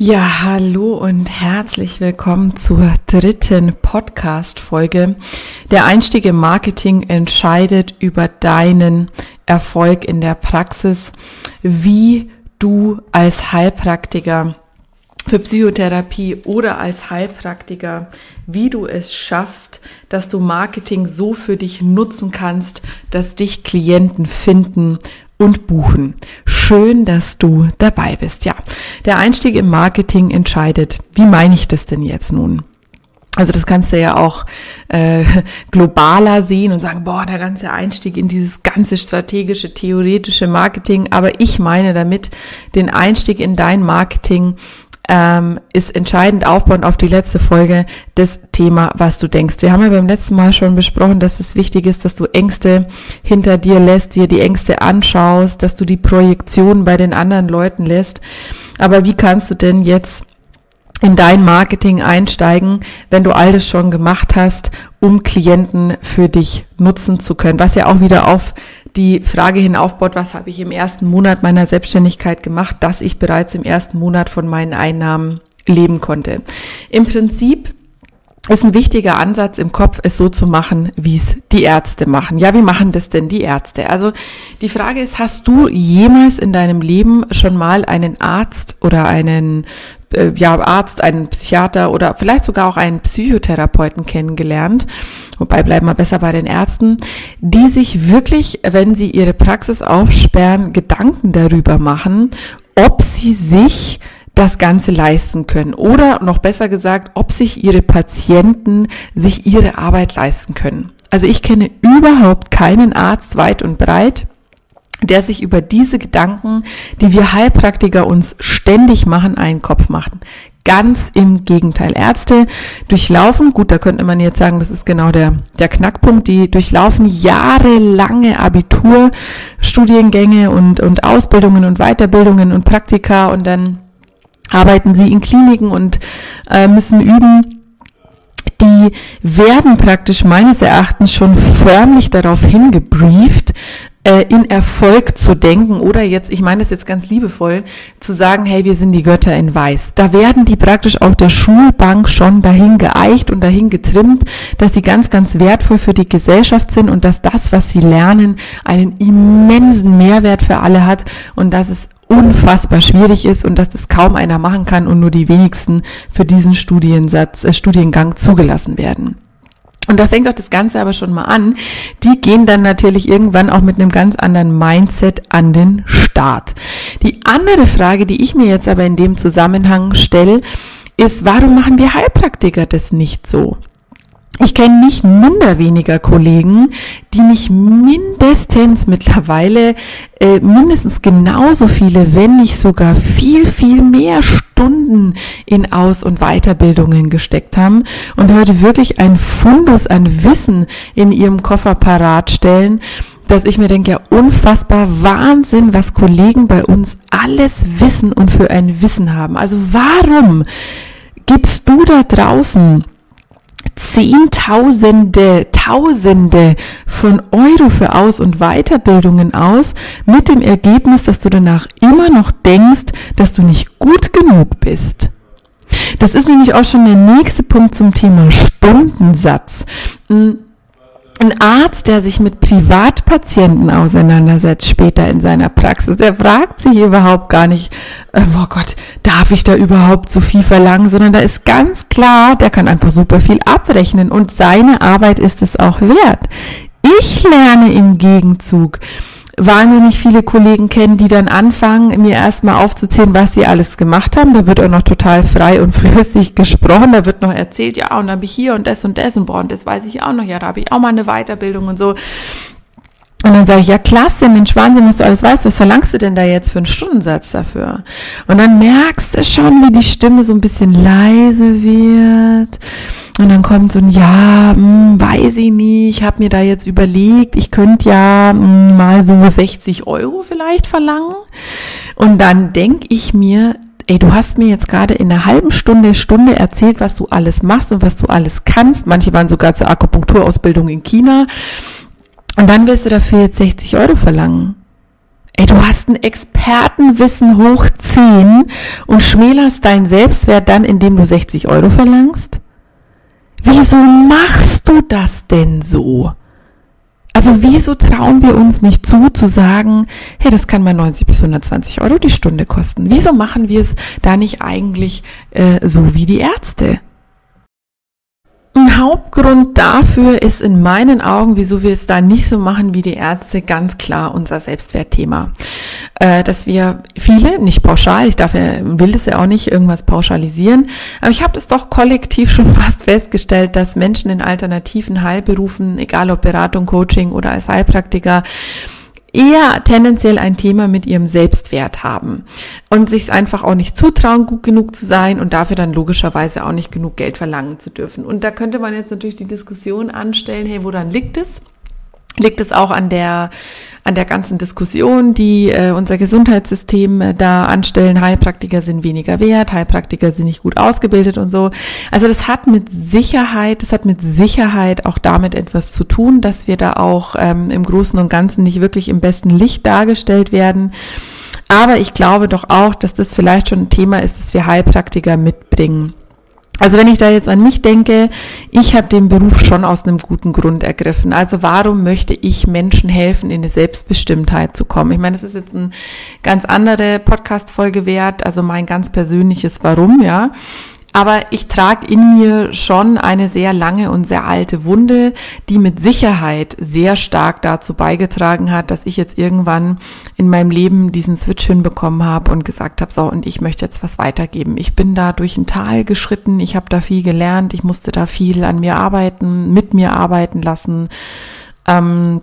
Ja, hallo und herzlich willkommen zur dritten Podcast-Folge. Der Einstieg im Marketing entscheidet über deinen Erfolg in der Praxis, wie du als Heilpraktiker für Psychotherapie oder als Heilpraktiker, wie du es schaffst, dass du Marketing so für dich nutzen kannst, dass dich Klienten finden und buchen. Schön, dass du dabei bist. Ja, der Einstieg im Marketing entscheidet. Wie meine ich das denn jetzt nun? Also das kannst du ja auch äh, globaler sehen und sagen, boah, der ganze Einstieg in dieses ganze strategische, theoretische Marketing. Aber ich meine damit den Einstieg in dein Marketing ähm, ist entscheidend aufbauend auf die letzte Folge das Thema, was du denkst. Wir haben ja beim letzten Mal schon besprochen, dass es wichtig ist, dass du Ängste hinter dir lässt, dir die Ängste anschaust, dass du die Projektion bei den anderen Leuten lässt. Aber wie kannst du denn jetzt in dein Marketing einsteigen, wenn du all das schon gemacht hast, um Klienten für dich nutzen zu können. Was ja auch wieder auf die Frage hinaufbaut, was habe ich im ersten Monat meiner Selbstständigkeit gemacht, dass ich bereits im ersten Monat von meinen Einnahmen leben konnte. Im Prinzip ist ein wichtiger Ansatz im Kopf, es so zu machen, wie es die Ärzte machen. Ja, wie machen das denn die Ärzte? Also die Frage ist, hast du jemals in deinem Leben schon mal einen Arzt oder einen äh, ja, Arzt, einen Psychiater oder vielleicht sogar auch einen Psychotherapeuten kennengelernt? Wobei bleiben wir besser bei den Ärzten, die sich wirklich, wenn sie ihre Praxis aufsperren, Gedanken darüber machen, ob sie sich das Ganze leisten können. Oder noch besser gesagt, ob sich ihre Patienten sich ihre Arbeit leisten können. Also ich kenne überhaupt keinen Arzt weit und breit, der sich über diese Gedanken, die wir Heilpraktiker uns ständig machen, einen Kopf macht. Ganz im Gegenteil. Ärzte durchlaufen, gut, da könnte man jetzt sagen, das ist genau der, der Knackpunkt, die durchlaufen jahrelange Abiturstudiengänge und, und Ausbildungen und Weiterbildungen und Praktika und dann arbeiten sie in Kliniken und äh, müssen üben. Die werden praktisch meines Erachtens schon förmlich darauf hingebrieft, äh, in Erfolg zu denken oder jetzt, ich meine das jetzt ganz liebevoll, zu sagen, hey, wir sind die Götter in Weiß. Da werden die praktisch auf der Schulbank schon dahin geeicht und dahin getrimmt, dass sie ganz, ganz wertvoll für die Gesellschaft sind und dass das, was sie lernen, einen immensen Mehrwert für alle hat und dass es unfassbar schwierig ist und dass das kaum einer machen kann und nur die wenigsten für diesen Studiensatz, äh, Studiengang zugelassen werden. Und da fängt doch das Ganze aber schon mal an. Die gehen dann natürlich irgendwann auch mit einem ganz anderen Mindset an den Start. Die andere Frage, die ich mir jetzt aber in dem Zusammenhang stelle, ist, warum machen wir Heilpraktiker das nicht so? Ich kenne nicht minder weniger Kollegen, die nicht mindestens mittlerweile äh, mindestens genauso viele, wenn nicht sogar viel, viel mehr Stunden in Aus- und Weiterbildungen gesteckt haben und heute wirklich ein Fundus an Wissen in ihrem Koffer parat stellen, dass ich mir denke, ja, unfassbar Wahnsinn, was Kollegen bei uns alles wissen und für ein Wissen haben. Also warum gibst du da draußen Zehntausende, Tausende von Euro für Aus- und Weiterbildungen aus, mit dem Ergebnis, dass du danach immer noch denkst, dass du nicht gut genug bist. Das ist nämlich auch schon der nächste Punkt zum Thema Stundensatz. Hm, ein Arzt, der sich mit Privatpatienten auseinandersetzt später in seiner Praxis, der fragt sich überhaupt gar nicht, oh Gott, darf ich da überhaupt so viel verlangen, sondern da ist ganz klar, der kann einfach super viel abrechnen und seine Arbeit ist es auch wert. Ich lerne im Gegenzug wahnsinnig viele Kollegen kennen, die dann anfangen, mir erstmal aufzuzählen, was sie alles gemacht haben. Da wird auch noch total frei und flüssig gesprochen. Da wird noch erzählt, ja, und dann habe ich hier und das und das und boah, und das weiß ich auch noch. Ja, da habe ich auch mal eine Weiterbildung und so. Und dann sage ich, ja klasse, Mensch, Wahnsinn, was du alles weißt, was verlangst du denn da jetzt für einen Stundensatz dafür? Und dann merkst du schon, wie die Stimme so ein bisschen leise wird. Und dann kommt so ein, ja, hm, weiß ich nicht, ich habe mir da jetzt überlegt, ich könnte ja hm, mal so 60 Euro vielleicht verlangen. Und dann denke ich mir, ey, du hast mir jetzt gerade in einer halben Stunde, Stunde erzählt, was du alles machst und was du alles kannst. Manche waren sogar zur Akupunkturausbildung in China. Und dann wirst du dafür jetzt 60 Euro verlangen. Ey, du hast ein Expertenwissen hoch 10 und schmälerst deinen Selbstwert dann, indem du 60 Euro verlangst? Wieso machst du das denn so? Also wieso trauen wir uns nicht zu, zu sagen, hey, das kann mal 90 bis 120 Euro die Stunde kosten? Wieso machen wir es da nicht eigentlich äh, so wie die Ärzte? Ein Hauptgrund dafür ist in meinen Augen, wieso wir es da nicht so machen wie die Ärzte, ganz klar unser Selbstwertthema. Äh, dass wir viele, nicht pauschal, ich darf ja, will das ja auch nicht irgendwas pauschalisieren, aber ich habe das doch kollektiv schon fast festgestellt, dass Menschen in alternativen Heilberufen, egal ob Beratung, Coaching oder als Heilpraktiker, eher tendenziell ein Thema mit ihrem Selbstwert haben und sich einfach auch nicht zutrauen, gut genug zu sein und dafür dann logischerweise auch nicht genug Geld verlangen zu dürfen. Und da könnte man jetzt natürlich die Diskussion anstellen, hey, woran liegt es? Liegt es auch an der, an der ganzen Diskussion, die äh, unser Gesundheitssystem äh, da anstellen. Heilpraktiker sind weniger wert, Heilpraktiker sind nicht gut ausgebildet und so. Also das hat mit Sicherheit, das hat mit Sicherheit auch damit etwas zu tun, dass wir da auch ähm, im Großen und Ganzen nicht wirklich im besten Licht dargestellt werden. Aber ich glaube doch auch, dass das vielleicht schon ein Thema ist, das wir Heilpraktiker mitbringen. Also wenn ich da jetzt an mich denke, ich habe den Beruf schon aus einem guten Grund ergriffen. Also warum möchte ich Menschen helfen, in eine Selbstbestimmtheit zu kommen? Ich meine, das ist jetzt eine ganz andere Podcast-Folge wert, also mein ganz persönliches Warum, ja. Aber ich trage in mir schon eine sehr lange und sehr alte Wunde, die mit Sicherheit sehr stark dazu beigetragen hat, dass ich jetzt irgendwann in meinem Leben diesen Switch hinbekommen habe und gesagt habe, so, und ich möchte jetzt was weitergeben. Ich bin da durch ein Tal geschritten, ich habe da viel gelernt, ich musste da viel an mir arbeiten, mit mir arbeiten lassen. Ähm,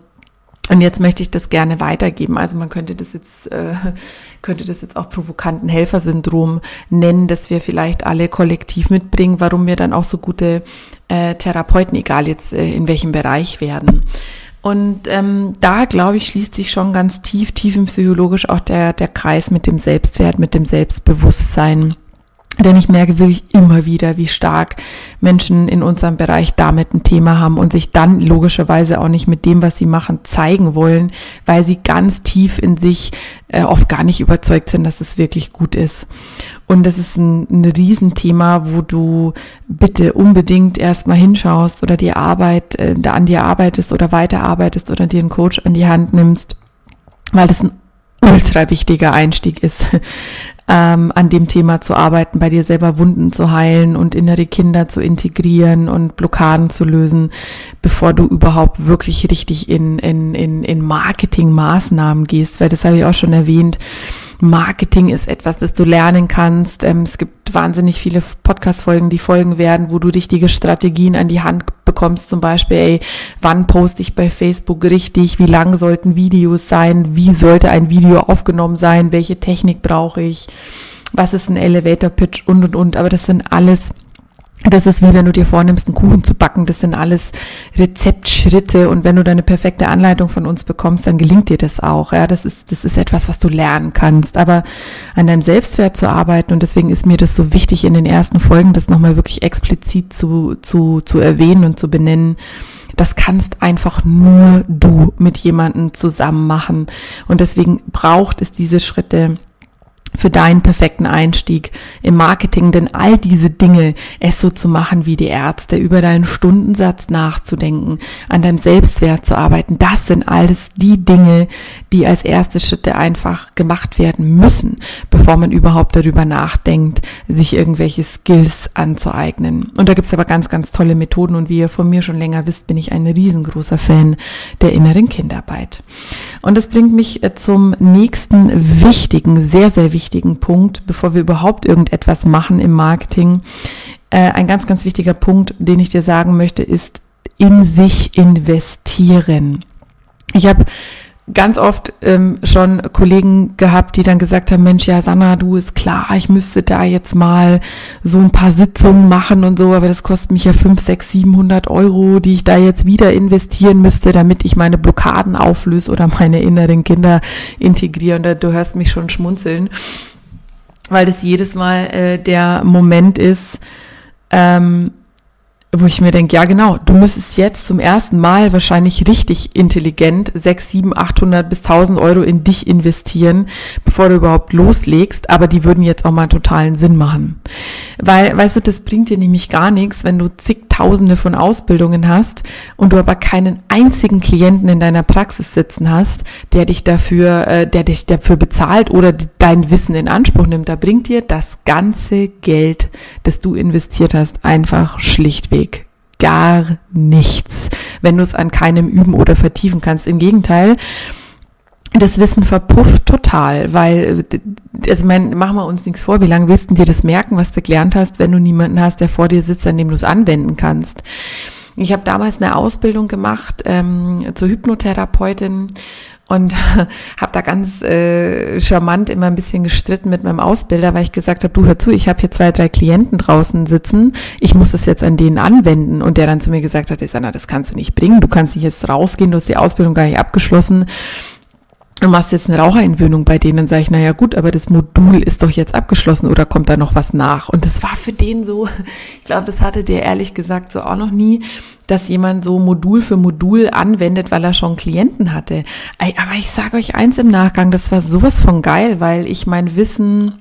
und jetzt möchte ich das gerne weitergeben. Also man könnte das jetzt, äh, könnte das jetzt auch provokanten Helfersyndrom nennen, dass wir vielleicht alle kollektiv mitbringen, warum wir dann auch so gute äh, Therapeuten, egal jetzt äh, in welchem Bereich werden. Und ähm, da, glaube ich, schließt sich schon ganz tief, tief im psychologisch auch der, der Kreis mit dem Selbstwert, mit dem Selbstbewusstsein. Denn ich merke wirklich immer wieder, wie stark Menschen in unserem Bereich damit ein Thema haben und sich dann logischerweise auch nicht mit dem, was sie machen, zeigen wollen, weil sie ganz tief in sich äh, oft gar nicht überzeugt sind, dass es wirklich gut ist. Und das ist ein, ein Riesenthema, wo du bitte unbedingt erstmal hinschaust oder die Arbeit, äh, da an dir arbeitest oder weiterarbeitest oder dir einen Coach an die Hand nimmst, weil das ein ultra wichtiger Einstieg ist, ähm, an dem Thema zu arbeiten, bei dir selber Wunden zu heilen und innere Kinder zu integrieren und Blockaden zu lösen, bevor du überhaupt wirklich richtig in, in, in, in Marketingmaßnahmen gehst, weil das habe ich auch schon erwähnt. Marketing ist etwas, das du lernen kannst. Ähm, es gibt wahnsinnig viele Podcast-Folgen, die folgen werden, wo du richtige Strategien an die Hand bekommst. Zum Beispiel, ey, wann poste ich bei Facebook richtig? Wie lang sollten Videos sein? Wie sollte ein Video aufgenommen sein? Welche Technik brauche ich? Was ist ein Elevator Pitch? Und, und, und. Aber das sind alles das ist wie wenn du dir vornimmst, einen Kuchen zu backen. Das sind alles Rezeptschritte. Und wenn du deine perfekte Anleitung von uns bekommst, dann gelingt dir das auch. Ja, das ist, das ist etwas, was du lernen kannst. Aber an deinem Selbstwert zu arbeiten, und deswegen ist mir das so wichtig, in den ersten Folgen das nochmal wirklich explizit zu, zu, zu erwähnen und zu benennen. Das kannst einfach nur du mit jemandem zusammen machen. Und deswegen braucht es diese Schritte, für deinen perfekten Einstieg im Marketing, denn all diese Dinge, es so zu machen wie die Ärzte, über deinen Stundensatz nachzudenken, an deinem Selbstwert zu arbeiten, das sind alles die Dinge, die als erste Schritte einfach gemacht werden müssen, bevor man überhaupt darüber nachdenkt, sich irgendwelche Skills anzueignen. Und da gibt's aber ganz, ganz tolle Methoden und wie ihr von mir schon länger wisst, bin ich ein riesengroßer Fan der inneren Kindarbeit. Und das bringt mich äh, zum nächsten wichtigen, sehr, sehr wichtigen wichtigen Punkt, bevor wir überhaupt irgendetwas machen im Marketing. Äh, ein ganz, ganz wichtiger Punkt, den ich dir sagen möchte, ist in sich investieren. Ich habe ganz oft ähm, schon Kollegen gehabt, die dann gesagt haben, Mensch, ja, Sanna, du ist klar, ich müsste da jetzt mal so ein paar Sitzungen machen und so, aber das kostet mich ja fünf, sechs, siebenhundert Euro, die ich da jetzt wieder investieren müsste, damit ich meine Blockaden auflöse oder meine inneren Kinder integriere. Und du hörst mich schon schmunzeln, weil das jedes Mal äh, der Moment ist, ähm, wo ich mir denke, ja genau, du müsstest jetzt zum ersten Mal wahrscheinlich richtig intelligent 6, 7, 800 bis 1000 Euro in dich investieren, bevor du überhaupt loslegst, aber die würden jetzt auch mal totalen Sinn machen. Weil, weißt du, das bringt dir nämlich gar nichts, wenn du zigtausende von Ausbildungen hast und du aber keinen einzigen Klienten in deiner Praxis sitzen hast, der dich dafür, äh, der dich dafür bezahlt oder dein Wissen in Anspruch nimmt. Da bringt dir das ganze Geld, das du investiert hast, einfach schlichtweg gar nichts, wenn du es an keinem üben oder vertiefen kannst. Im Gegenteil, das Wissen verpufft total, weil, also ich meine, machen wir uns nichts vor, wie lange willst du dir das merken, was du gelernt hast, wenn du niemanden hast, der vor dir sitzt, an dem du es anwenden kannst. Ich habe damals eine Ausbildung gemacht ähm, zur Hypnotherapeutin und habe da ganz äh, charmant immer ein bisschen gestritten mit meinem Ausbilder, weil ich gesagt habe, du hör zu, ich habe hier zwei, drei Klienten draußen sitzen, ich muss das jetzt an denen anwenden. Und der dann zu mir gesagt hat, Sanna, das kannst du nicht bringen, du kannst nicht jetzt rausgehen, du hast die Ausbildung gar nicht abgeschlossen du machst jetzt eine Raucherentwöhnung bei denen, dann sage ich, naja gut, aber das Modul ist doch jetzt abgeschlossen oder kommt da noch was nach? Und das war für den so, ich glaube, das hatte der ehrlich gesagt so auch noch nie, dass jemand so Modul für Modul anwendet, weil er schon Klienten hatte. Aber ich sage euch eins im Nachgang, das war sowas von geil, weil ich mein Wissen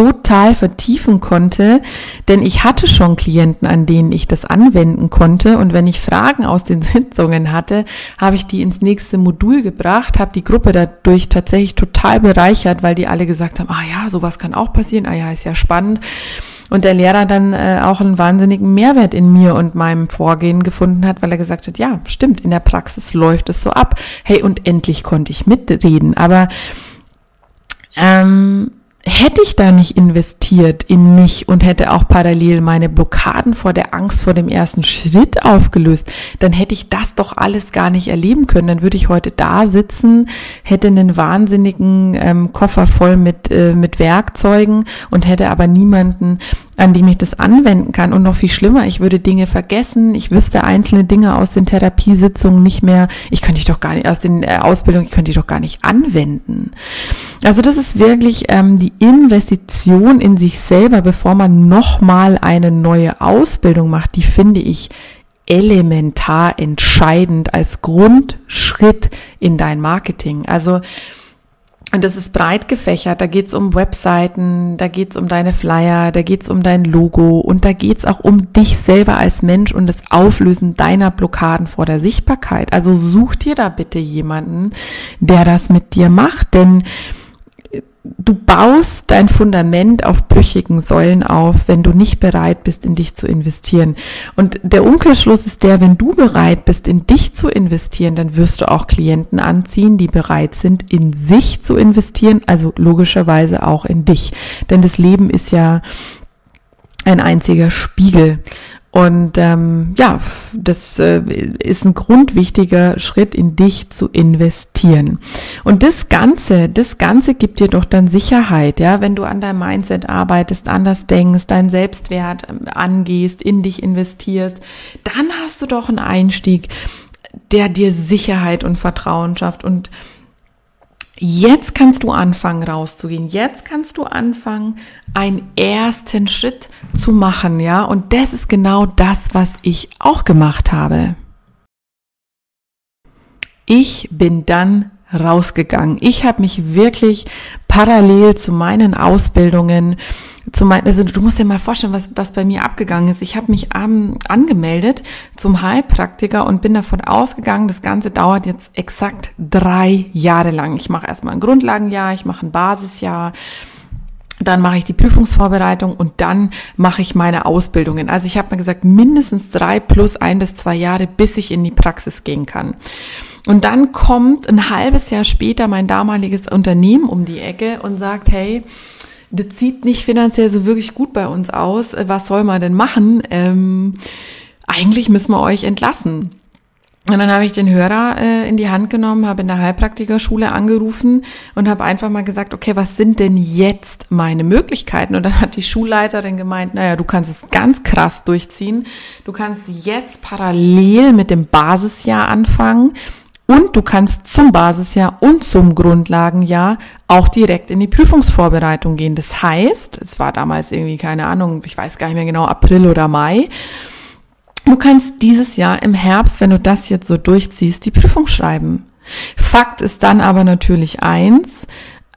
total vertiefen konnte, denn ich hatte schon Klienten, an denen ich das anwenden konnte. Und wenn ich Fragen aus den Sitzungen hatte, habe ich die ins nächste Modul gebracht, habe die Gruppe dadurch tatsächlich total bereichert, weil die alle gesagt haben, ah ja, sowas kann auch passieren, ah ja, ist ja spannend. Und der Lehrer dann äh, auch einen wahnsinnigen Mehrwert in mir und meinem Vorgehen gefunden hat, weil er gesagt hat, ja, stimmt, in der Praxis läuft es so ab. Hey, und endlich konnte ich mitreden, aber ähm, hätte ich da nicht investiert in mich und hätte auch parallel meine Blockaden vor der Angst vor dem ersten Schritt aufgelöst, dann hätte ich das doch alles gar nicht erleben können. Dann würde ich heute da sitzen, hätte einen wahnsinnigen ähm, Koffer voll mit, äh, mit Werkzeugen und hätte aber niemanden, an dem ich das anwenden kann. Und noch viel schlimmer, ich würde Dinge vergessen, ich wüsste einzelne Dinge aus den Therapiesitzungen nicht mehr, ich könnte die doch gar nicht, aus den äh, Ausbildungen, ich könnte die doch gar nicht anwenden. Also das ist wirklich ähm, die Investition in sich selber, bevor man nochmal eine neue Ausbildung macht, die finde ich elementar entscheidend als Grundschritt in dein Marketing. Also und das ist breit gefächert. Da geht's um Webseiten, da geht's um deine Flyer, da geht's um dein Logo und da geht's auch um dich selber als Mensch und das Auflösen deiner Blockaden vor der Sichtbarkeit. Also such dir da bitte jemanden, der das mit dir macht, denn du baust dein Fundament auf brüchigen Säulen auf, wenn du nicht bereit bist, in dich zu investieren. Und der Umkehrschluss ist der, wenn du bereit bist, in dich zu investieren, dann wirst du auch Klienten anziehen, die bereit sind, in sich zu investieren, also logischerweise auch in dich. Denn das Leben ist ja ein einziger Spiegel. Und ähm, ja, das äh, ist ein grundwichtiger Schritt, in dich zu investieren. Und das Ganze, das Ganze gibt dir doch dann Sicherheit, ja, wenn du an deinem Mindset arbeitest, anders denkst, deinen Selbstwert ähm, angehst, in dich investierst, dann hast du doch einen Einstieg, der dir Sicherheit und Vertrauen schafft und Jetzt kannst du anfangen rauszugehen. Jetzt kannst du anfangen, einen ersten Schritt zu machen, ja? Und das ist genau das, was ich auch gemacht habe. Ich bin dann rausgegangen. Ich habe mich wirklich parallel zu meinen Ausbildungen zu mein, also du musst dir mal vorstellen, was, was bei mir abgegangen ist. Ich habe mich ähm, angemeldet zum Heilpraktiker und bin davon ausgegangen, das Ganze dauert jetzt exakt drei Jahre lang. Ich mache erstmal ein Grundlagenjahr, ich mache ein Basisjahr, dann mache ich die Prüfungsvorbereitung und dann mache ich meine Ausbildungen. Also ich habe mir gesagt, mindestens drei plus ein bis zwei Jahre, bis ich in die Praxis gehen kann. Und dann kommt ein halbes Jahr später mein damaliges Unternehmen um die Ecke und sagt, hey, das sieht nicht finanziell so wirklich gut bei uns aus. Was soll man denn machen? Ähm, eigentlich müssen wir euch entlassen. Und dann habe ich den Hörer äh, in die Hand genommen, habe in der Heilpraktikerschule angerufen und habe einfach mal gesagt, okay, was sind denn jetzt meine Möglichkeiten? Und dann hat die Schulleiterin gemeint, naja, du kannst es ganz krass durchziehen. Du kannst jetzt parallel mit dem Basisjahr anfangen und du kannst zum Basisjahr und zum Grundlagenjahr auch direkt in die Prüfungsvorbereitung gehen. Das heißt, es war damals irgendwie keine Ahnung, ich weiß gar nicht mehr genau, April oder Mai. Du kannst dieses Jahr im Herbst, wenn du das jetzt so durchziehst, die Prüfung schreiben. Fakt ist dann aber natürlich eins,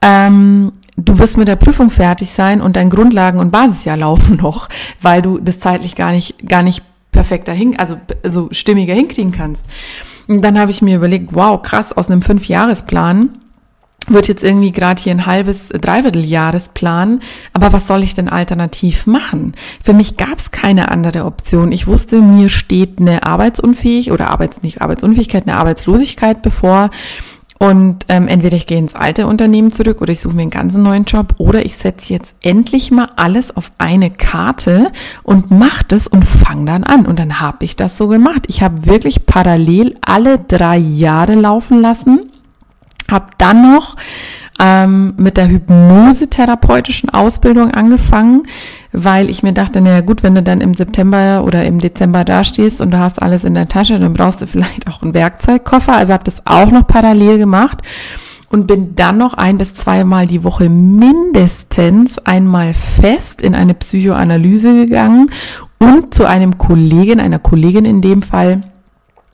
ähm, du wirst mit der Prüfung fertig sein und dein Grundlagen- und Basisjahr laufen noch, weil du das zeitlich gar nicht, gar nicht perfekter hin, also so stimmiger hinkriegen kannst. Und dann habe ich mir überlegt, wow, krass, aus einem Fünfjahresplan wird jetzt irgendwie gerade hier ein halbes, Dreivierteljahresplan. Aber was soll ich denn alternativ machen? Für mich gab es keine andere Option. Ich wusste, mir steht eine Arbeitsunfähigkeit oder Arbeits, nicht Arbeitsunfähigkeit, eine Arbeitslosigkeit bevor. Und ähm, entweder ich gehe ins alte Unternehmen zurück oder ich suche mir einen ganz neuen Job oder ich setze jetzt endlich mal alles auf eine Karte und mache das und fange dann an. Und dann habe ich das so gemacht. Ich habe wirklich parallel alle drei Jahre laufen lassen habe dann noch ähm, mit der hypnosetherapeutischen Ausbildung angefangen, weil ich mir dachte, naja gut, wenn du dann im September oder im Dezember dastehst und du hast alles in der Tasche, dann brauchst du vielleicht auch einen Werkzeugkoffer. Also habe das auch noch parallel gemacht und bin dann noch ein bis zweimal die Woche mindestens einmal fest in eine Psychoanalyse gegangen und zu einem Kollegen, einer Kollegin in dem Fall,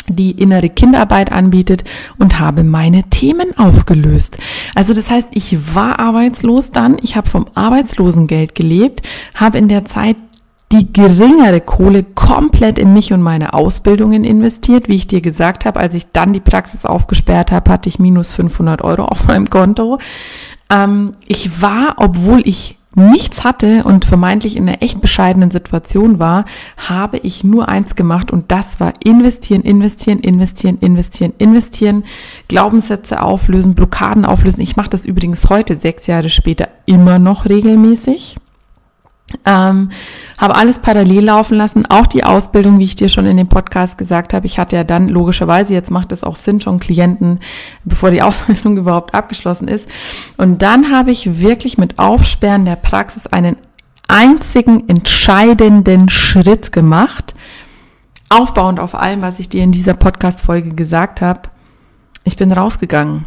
die innere Kinderarbeit anbietet und habe meine Themen aufgelöst. Also das heißt, ich war arbeitslos dann, ich habe vom Arbeitslosengeld gelebt, habe in der Zeit die geringere Kohle komplett in mich und meine Ausbildungen investiert. Wie ich dir gesagt habe, als ich dann die Praxis aufgesperrt habe, hatte ich minus 500 Euro auf meinem Konto. Ähm, ich war, obwohl ich nichts hatte und vermeintlich in einer echt bescheidenen Situation war, habe ich nur eins gemacht und das war investieren, investieren, investieren, investieren, investieren, Glaubenssätze auflösen, Blockaden auflösen. Ich mache das übrigens heute, sechs Jahre später, immer noch regelmäßig. Ähm, habe alles parallel laufen lassen, auch die Ausbildung, wie ich dir schon in dem Podcast gesagt habe. Ich hatte ja dann logischerweise, jetzt macht es auch Sinn, schon Klienten, bevor die Ausbildung überhaupt abgeschlossen ist. Und dann habe ich wirklich mit Aufsperren der Praxis einen einzigen entscheidenden Schritt gemacht, aufbauend auf allem, was ich dir in dieser Podcast-Folge gesagt habe. Ich bin rausgegangen.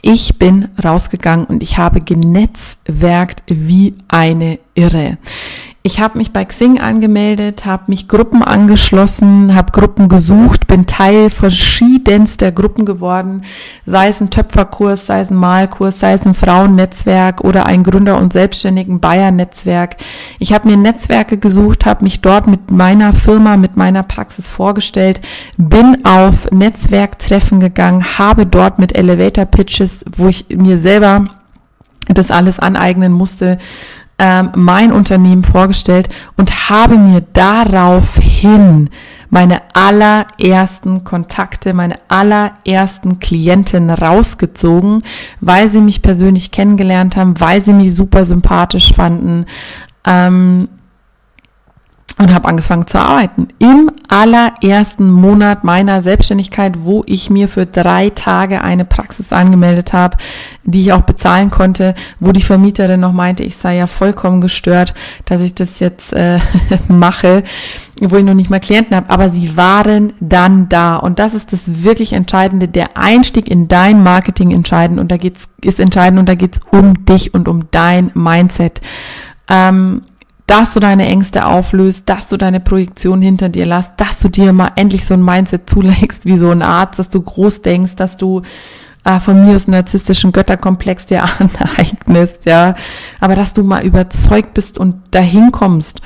Ich bin rausgegangen und ich habe genetzwerkt wie eine Irre. Ich habe mich bei Xing angemeldet, habe mich Gruppen angeschlossen, habe Gruppen gesucht, bin Teil verschiedenster Gruppen geworden, sei es ein Töpferkurs, sei es ein Malkurs, sei es ein Frauennetzwerk oder ein Gründer- und Selbstständigen Bayern-Netzwerk. Ich habe mir Netzwerke gesucht, habe mich dort mit meiner Firma, mit meiner Praxis vorgestellt, bin auf Netzwerktreffen gegangen, habe dort mit Elevator Pitches, wo ich mir selber das alles aneignen musste, ähm, mein Unternehmen vorgestellt und habe mir daraufhin meine allerersten Kontakte, meine allerersten Klienten rausgezogen, weil sie mich persönlich kennengelernt haben, weil sie mich super sympathisch fanden. Ähm, und habe angefangen zu arbeiten. Im allerersten Monat meiner Selbstständigkeit, wo ich mir für drei Tage eine Praxis angemeldet habe, die ich auch bezahlen konnte, wo die Vermieterin noch meinte, ich sei ja vollkommen gestört, dass ich das jetzt äh, mache, wo ich noch nicht mal Klienten habe, aber sie waren dann da und das ist das wirklich Entscheidende, der Einstieg in dein Marketing entscheidend und da geht's ist entscheidend und da geht's um dich und um dein Mindset. Ähm, dass du deine Ängste auflöst, dass du deine Projektion hinter dir lässt, dass du dir mal endlich so ein Mindset zulegst wie so ein Arzt, dass du groß denkst, dass du äh, von mir aus narzisstischen Götterkomplex dir aneignest, ja, aber dass du mal überzeugt bist und dahin kommst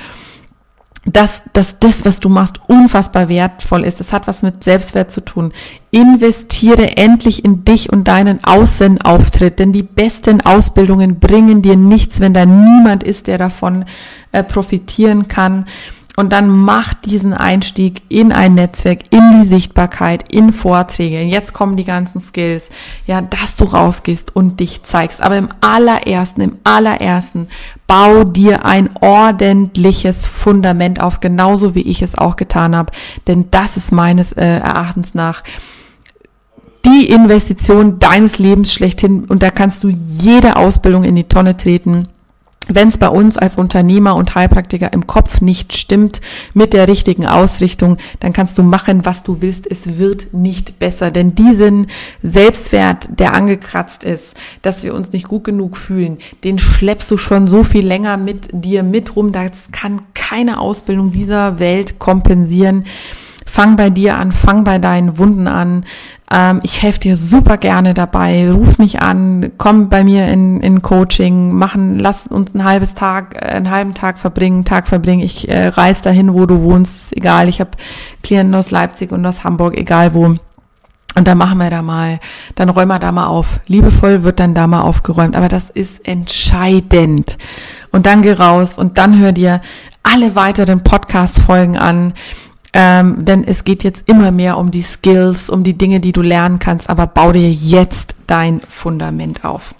dass, dass das, was du machst, unfassbar wertvoll ist. Es hat was mit Selbstwert zu tun. Investiere endlich in dich und deinen Außenauftritt, denn die besten Ausbildungen bringen dir nichts, wenn da niemand ist, der davon äh, profitieren kann. Und dann mach diesen Einstieg in ein Netzwerk, in die Sichtbarkeit, in Vorträge. Jetzt kommen die ganzen Skills. Ja, dass du rausgehst und dich zeigst. Aber im allerersten, im allerersten, bau dir ein ordentliches Fundament auf, genauso wie ich es auch getan habe. Denn das ist meines äh, Erachtens nach die Investition deines Lebens schlechthin. Und da kannst du jede Ausbildung in die Tonne treten wenn es bei uns als Unternehmer und Heilpraktiker im Kopf nicht stimmt mit der richtigen Ausrichtung, dann kannst du machen, was du willst. Es wird nicht besser. Denn diesen Selbstwert, der angekratzt ist, dass wir uns nicht gut genug fühlen, den schleppst du schon so viel länger mit dir mit rum. Das kann keine Ausbildung dieser Welt kompensieren. Fang bei dir an, fang bei deinen Wunden an. Ähm, ich helfe dir super gerne dabei. Ruf mich an, komm bei mir in, in Coaching, machen, lass uns ein halbes Tag, äh, einen halben Tag verbringen, Tag verbringen. Ich äh, reise dahin, wo du wohnst, egal. Ich habe Klienten aus Leipzig und aus Hamburg, egal wo. Und dann machen wir da mal, dann räumen wir da mal auf. Liebevoll wird dann da mal aufgeräumt. Aber das ist entscheidend. Und dann geh raus und dann hör dir alle weiteren Podcast-Folgen an ähm, denn es geht jetzt immer mehr um die Skills, um die Dinge, die du lernen kannst, aber bau dir jetzt dein Fundament auf.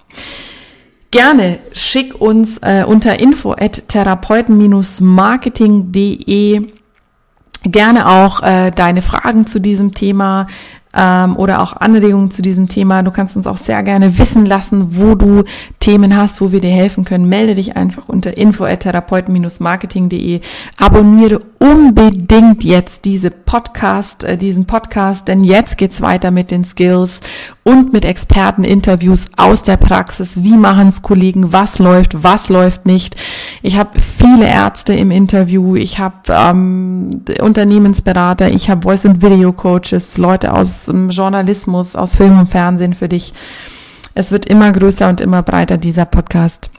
Gerne schick uns äh, unter info at therapeuten-marketing.de gerne auch äh, deine Fragen zu diesem Thema ähm, oder auch Anregungen zu diesem Thema. Du kannst uns auch sehr gerne wissen lassen, wo du Themen hast, wo wir dir helfen können. Melde dich einfach unter info@therapeuten-marketing.de. Abonniere unbedingt jetzt diese Podcast, äh, diesen Podcast, denn jetzt geht's weiter mit den Skills und mit Experteninterviews aus der Praxis. Wie machen es Kollegen? Was läuft? Was läuft nicht? Ich habe viele Ärzte im Interview. Ich habe ähm, Unternehmensberater. Ich habe Voice and Video Coaches, Leute aus dem Journalismus, aus Film und Fernsehen für dich. Es wird immer größer und immer breiter, dieser Podcast.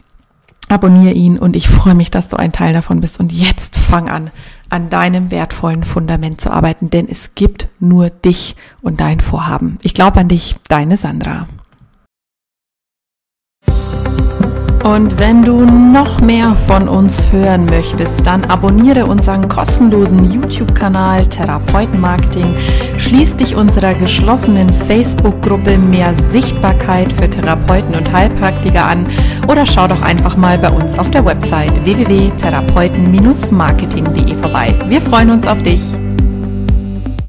Abonniere ihn und ich freue mich, dass du ein Teil davon bist. Und jetzt fang an, an deinem wertvollen Fundament zu arbeiten, denn es gibt nur dich und dein Vorhaben. Ich glaube an dich, deine Sandra. Und wenn du noch mehr von uns hören möchtest, dann abonniere unseren kostenlosen YouTube-Kanal Therapeutenmarketing, schließ dich unserer geschlossenen Facebook-Gruppe Mehr Sichtbarkeit für Therapeuten und Heilpraktiker an oder schau doch einfach mal bei uns auf der Website www.therapeuten-marketing.de vorbei. Wir freuen uns auf dich.